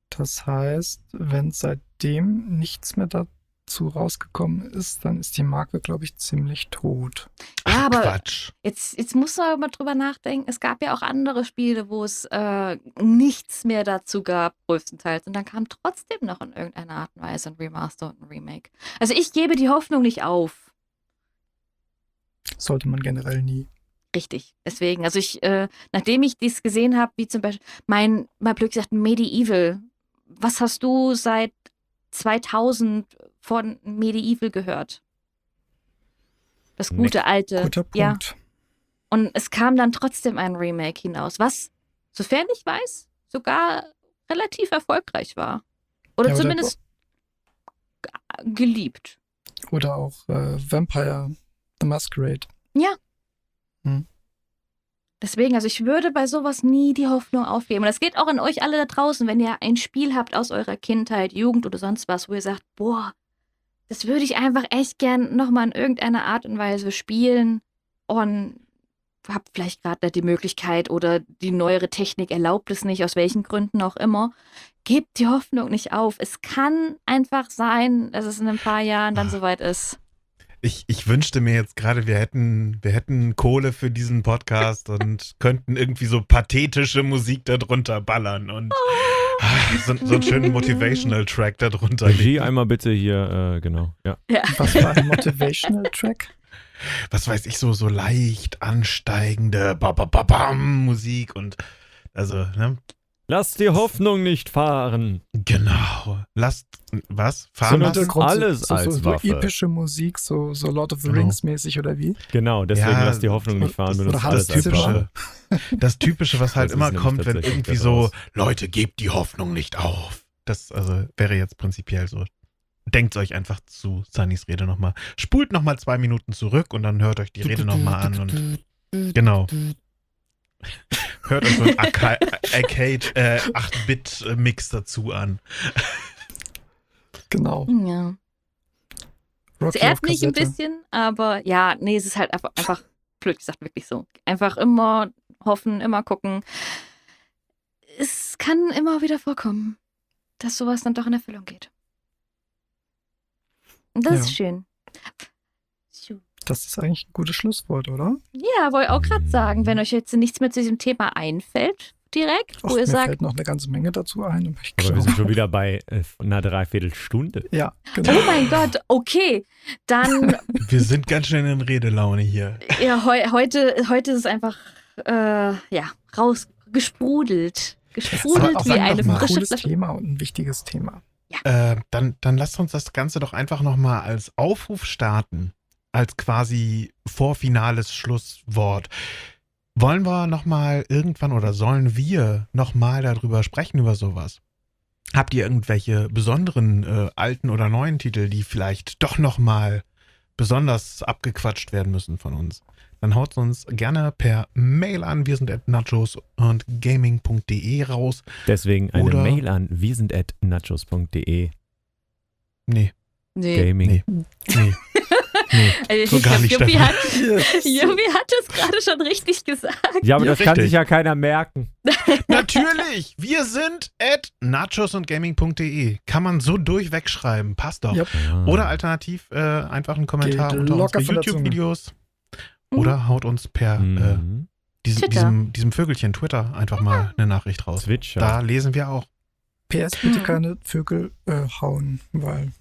Das heißt, wenn seitdem nichts mehr dazu rausgekommen ist, dann ist die Marke, glaube ich, ziemlich tot. Ach, Ja, aber- Quatsch. Jetzt, jetzt muss man mal drüber nachdenken. Es gab ja auch andere Spiele, wo es äh, nichts mehr dazu gab, größtenteils. Und dann kam trotzdem noch in irgendeiner Art und Weise ein Remaster und ein Remake. Also ich gebe die Hoffnung nicht auf. Sollte man generell nie. Richtig. Deswegen, also ich, äh, nachdem ich dies gesehen habe, wie zum Beispiel mein, mal blöd gesagt, Medieval. Was hast du seit 2000 von Medieval gehört? Das gute alte. Guter Ja, Punkt. Und es kam dann trotzdem ein Remake hinaus, was, sofern ich weiß, sogar relativ erfolgreich war. Oder Ja, oder- zumindest g- geliebt. Oder auch äh, Vampire the Masquerade. Deswegen, also ich würde bei sowas nie die Hoffnung aufgeben. Und das geht auch an euch alle da draußen, wenn ihr ein Spiel habt aus eurer Kindheit, Jugend oder sonst was, wo ihr sagt, boah, das würde ich einfach echt gern nochmal in irgendeiner Art und Weise spielen und habt vielleicht gerade nicht die Möglichkeit oder die neuere Technik erlaubt es nicht, aus welchen Gründen auch immer. Gebt die Hoffnung nicht auf. Es kann einfach sein, dass es in ein paar Jahren dann Ah. soweit ist. Ich, ich wünschte mir jetzt gerade, wir hätten, wir hätten Kohle für diesen Podcast und könnten irgendwie so pathetische Musik darunter ballern und ah, so, so einen schönen Motivational-Track darunter. Regie einmal bitte hier, äh, genau. Ja. Was war ein Motivational Track? Was weiß ich, so, so leicht ansteigende ba, ba, ba, bam, Musik und also, ne? Lass die Hoffnung nicht fahren. Genau. Lasst, was? Fahren So lassen? alles so, als so, so Waffe. epische Musik, so, so Lord of the Genau. Rings mäßig oder wie? Genau, deswegen Ja, lass die Hoffnung nicht fahren. das- alles als Zimmer. Waffe. Das Typische, was halt Das immer kommt, wenn irgendwie so. Leute, gebt die Hoffnung nicht auf. Das also wäre jetzt prinzipiell so. Denkt euch einfach zu Sunnys Rede nochmal. Spult nochmal zwei Minuten zurück und dann hört euch die Rede nochmal an und genau. Hört euch so einen Arca- Arcade äh, 8-Bit-Mix dazu an. Genau. Ja. Es Rocky ehrt auf mich ein bisschen, aber ja, nee, es ist halt einfach, einfach blöd gesagt, wirklich so. Einfach immer hoffen, immer gucken. Es kann immer wieder vorkommen, dass sowas dann doch in Erfüllung geht. Und das Ja. ist schön. Das ist eigentlich ein gutes Schlusswort, oder? Ja, wollte ich auch gerade sagen, wenn euch jetzt nichts mehr zu diesem Thema einfällt, direkt, wo Och, ihr mir sagt, fällt noch eine ganze Menge dazu ein. Aber ich Aber wir sind schon wieder bei äh, einer Dreiviertelstunde. ja, genau. oh mein Gott, okay, dann Wir sind ganz schön in Redelaune hier. Ja, heu, heute, heute ist es einfach, äh, ja, rausgesprudelt. Gesprudelt wie eine ein frische Flasche. Thema und ein wichtiges Thema. Äh, dann, dann lasst uns das Ganze doch einfach nochmal als Aufruf starten. Als quasi vorfinales Schlusswort. Wollen wir nochmal irgendwann oder sollen wir nochmal darüber sprechen, über sowas? Habt ihr irgendwelche besonderen äh, alten oder neuen Titel, die vielleicht doch nochmal besonders abgequatscht werden müssen von uns? Dann haut uns gerne per Mail an. Wir sind at nachos und gaming.de raus. Deswegen eine Oder- Mail an wir sind at nachos.de Nee, Nee. Gaming. nee, nee. Nee. Also So ich gar glaub, nicht, Juppie hat, Juppie hat es gerade schon richtig gesagt. Ja, aber Ja, das kann richtig. sich ja keiner merken. Natürlich, wir sind at nachosundgaming.de. Kann man so durchweg schreiben, passt doch. Ja. Oder alternativ äh, einfach einen Kommentar Geht unter unsere. YouTube-Videos. Mhm. Oder haut uns per äh, Mhm. diesem, diesem, diesem Vögelchen Twitter einfach mal eine Nachricht raus. Switcher. Da lesen wir auch. PS, bitte keine Vögel äh, hauen, weil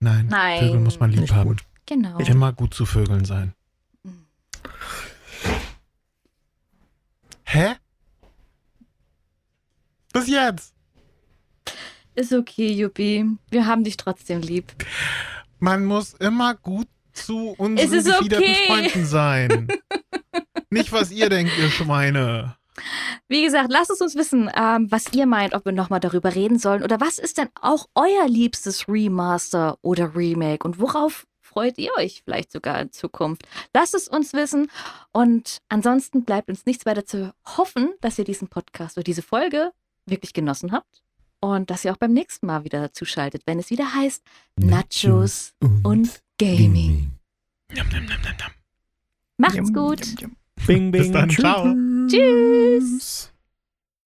Nein, Nein. Vögel muss man lieb haben. gut. Genau. Immer gut zu Vögeln sein. Hä? Was jetzt? Ist okay, Juppie. Wir haben dich trotzdem lieb. Man muss immer gut zu unseren Es ist gefiederten okay. Freunden sein. Nicht, was ihr denkt, ihr Schweine. Wie gesagt, lasst es uns wissen, ähm, was ihr meint, ob wir nochmal darüber reden sollen. Oder was ist denn auch euer liebstes Remaster oder Remake? Und worauf freut ihr euch vielleicht sogar in Zukunft? Lasst es uns wissen. Und ansonsten bleibt uns nichts weiter zu hoffen, dass ihr diesen Podcast oder diese Folge wirklich genossen habt. Und dass ihr auch beim nächsten Mal wieder zuschaltet, wenn es wieder heißt Nachos und Gaming. Njam, njam, njam, njam, njam. Macht's Yum, gut. yum, yum. Bing, bing. Bis dann, ciao. Tschüss.